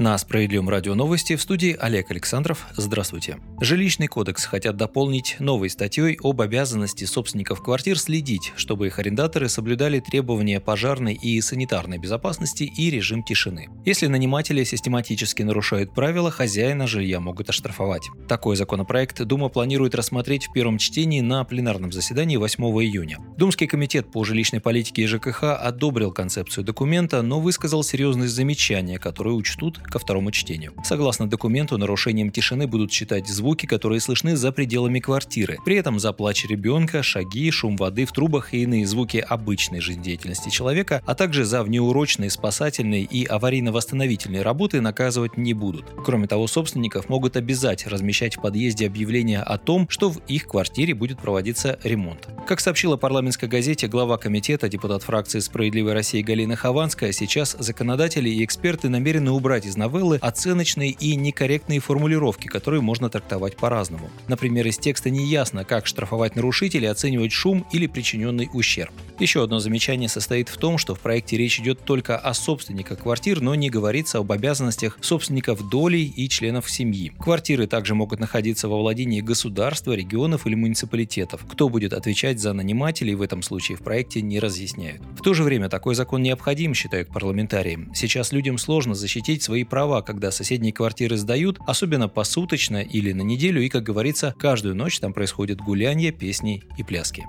На Справедливом радио новости в студии Олег Александров. Здравствуйте. Жилищный кодекс хотят дополнить новой статьей об обязанности собственников квартир следить, чтобы их арендаторы соблюдали требования пожарной и санитарной безопасности и режим тишины. Если наниматели систематически нарушают правила, хозяина жилья могут оштрафовать. Такой законопроект Дума планирует рассмотреть в первом чтении на пленарном заседании 8 июня. Думский комитет по жилищной политике и ЖКХ одобрил концепцию документа, но высказал серьезные замечания, которые учтут ко второму чтению. Согласно документу, нарушением тишины будут считать звуки, которые слышны за пределами квартиры. При этом за плач ребенка, шаги, шум воды в трубах и иные звуки обычной жизнедеятельности человека, а также за внеурочные, спасательные и аварийно-восстановительные работы наказывать не будут. Кроме того, собственников могут обязать размещать в подъезде объявление о том, что в их квартире будет проводиться ремонт. Как сообщила парламентской газете глава комитета, депутат фракции «Справедливой России» Галина Хованская, сейчас законодатели и эксперты намерены убрать из новеллы оценочные и некорректные формулировки, которые можно трактовать по-разному. Например, из текста не ясно, как штрафовать нарушителей, оценивать шум или причиненный ущерб. Еще одно замечание состоит в том, что в проекте речь идет только о собственниках квартир, но не говорится об обязанностях собственников долей и членов семьи. Квартиры также могут находиться во владении государства, регионов или муниципалитетов. Кто будет отвечать за нанимателей в этом случае в проекте не разъясняют. В то же время такой закон необходим, считают парламентарии. Сейчас людям сложно защитить свои права, когда соседние квартиры сдают, особенно посуточно или на неделю, и, как говорится, каждую ночь там происходят гулянья, песни и пляски.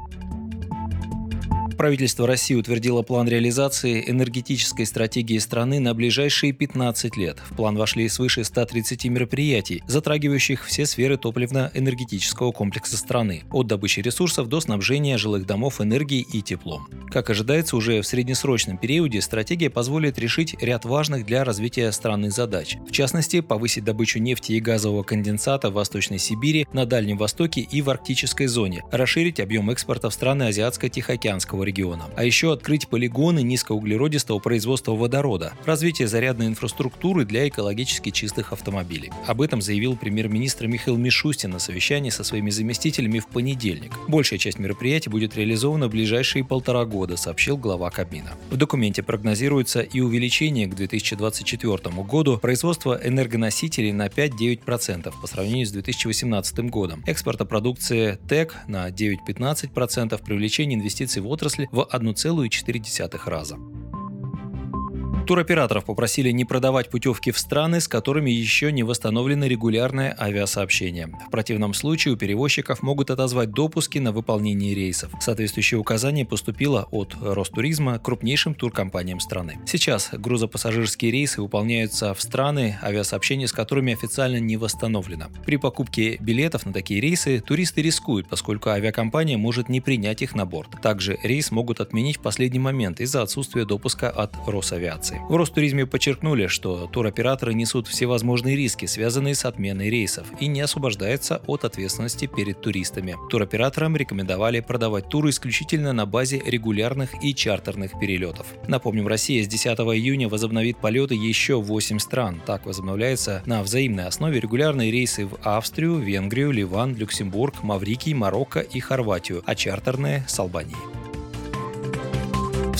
Правительство России утвердило план реализации энергетической стратегии страны на ближайшие 15 лет. В план вошли свыше 130 мероприятий, затрагивающих все сферы топливно-энергетического комплекса страны, от добычи ресурсов до снабжения жилых домов энергией и теплом. Как ожидается, уже в среднесрочном периоде стратегия позволит решить ряд важных для развития страны задач. В частности, повысить добычу нефти и газового конденсата в Восточной Сибири, на Дальнем Востоке и в арктической зоне, расширить объем экспорта в страны Азиатско-Тихоокеанского региона. А еще открыть полигоны низкоуглеродистого производства водорода, развитие зарядной инфраструктуры для экологически чистых автомобилей. Об этом заявил премьер-министр Михаил Мишустин на совещании со своими заместителями в понедельник. Большая часть мероприятий будет реализована в ближайшие полтора года, сообщил глава Кабмина. В документе прогнозируется и увеличение к 2024 году производства энергоносителей на 5-9% по сравнению с 2018 годом, экспорта продукции ТЭК на 9-15%, привлечение инвестиций в отрасль выросли в 1,4 раза. Туроператоров попросили не продавать путевки в страны, с которыми еще не восстановлено регулярное авиасообщение. В противном случае у перевозчиков могут отозвать допуски на выполнение рейсов. Соответствующее указание поступило от Ростуризма крупнейшим туркомпаниям страны. Сейчас грузопассажирские рейсы выполняются в страны, авиасообщение с которыми официально не восстановлено. При покупке билетов на такие рейсы туристы рискуют, поскольку авиакомпания может не принять их на борт. Также рейс могут отменить в последний момент из-за отсутствия допуска от Росавиации. В Ростуризме подчеркнули, что туроператоры несут всевозможные риски, связанные с отменой рейсов, и не освобождаются от ответственности перед туристами. Туроператорам рекомендовали продавать туры исключительно на базе регулярных и чартерных перелетов. Напомним, Россия с 10 июня возобновит полеты еще в 8 стран. Так возобновляются на взаимной основе регулярные рейсы в Австрию, Венгрию, Ливан, Люксембург, Маврикий, Марокко и Хорватию, а чартерные с Албанией.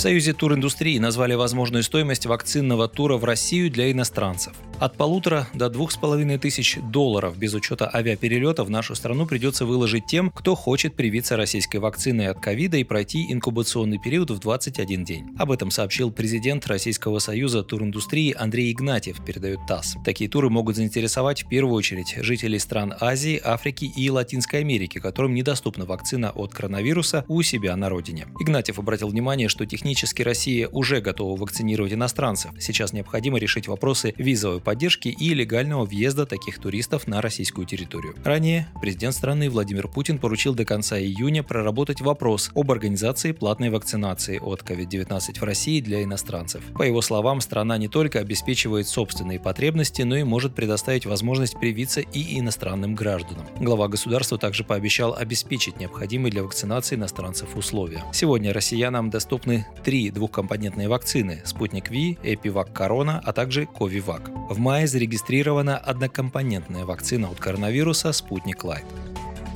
В Союзе туриндустрии назвали возможную стоимость вакцинного тура в Россию для иностранцев – от полутора до двух с половиной тысяч долларов без учета авиаперелета в нашу страну придется выложить тем, кто хочет привиться российской вакциной от ковида и пройти инкубационный период в 21 день. Об этом сообщил президент Российского союза туриндустрии Андрей Игнатьев, передает ТАСС. Такие туры могут заинтересовать в первую очередь жителей стран Азии, Африки и Латинской Америки, которым недоступна вакцина от коронавируса у себя на родине. Игнатьев обратил внимание, что технически Россия уже готова вакцинировать иностранцев. Сейчас необходимо решить вопросы визовой поддержки и легального въезда таких туристов на российскую территорию. Ранее президент страны Владимир Путин поручил до конца июня проработать вопрос об организации платной вакцинации от COVID-19 в России для иностранцев. По его словам, страна не только обеспечивает собственные потребности, но и может предоставить возможность привиться и иностранным гражданам. Глава государства также пообещал обеспечить необходимые для вакцинации иностранцев условия. Сегодня россиянам доступны три двухкомпонентные вакцины – Спутник Ви, Эпивак Корона, а также Ковивак. В мае зарегистрирована однокомпонентная вакцина от коронавируса «Спутник Лайт».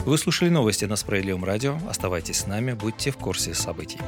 Вы слушали новости на Справедливом радио. Оставайтесь с нами, будьте в курсе событий.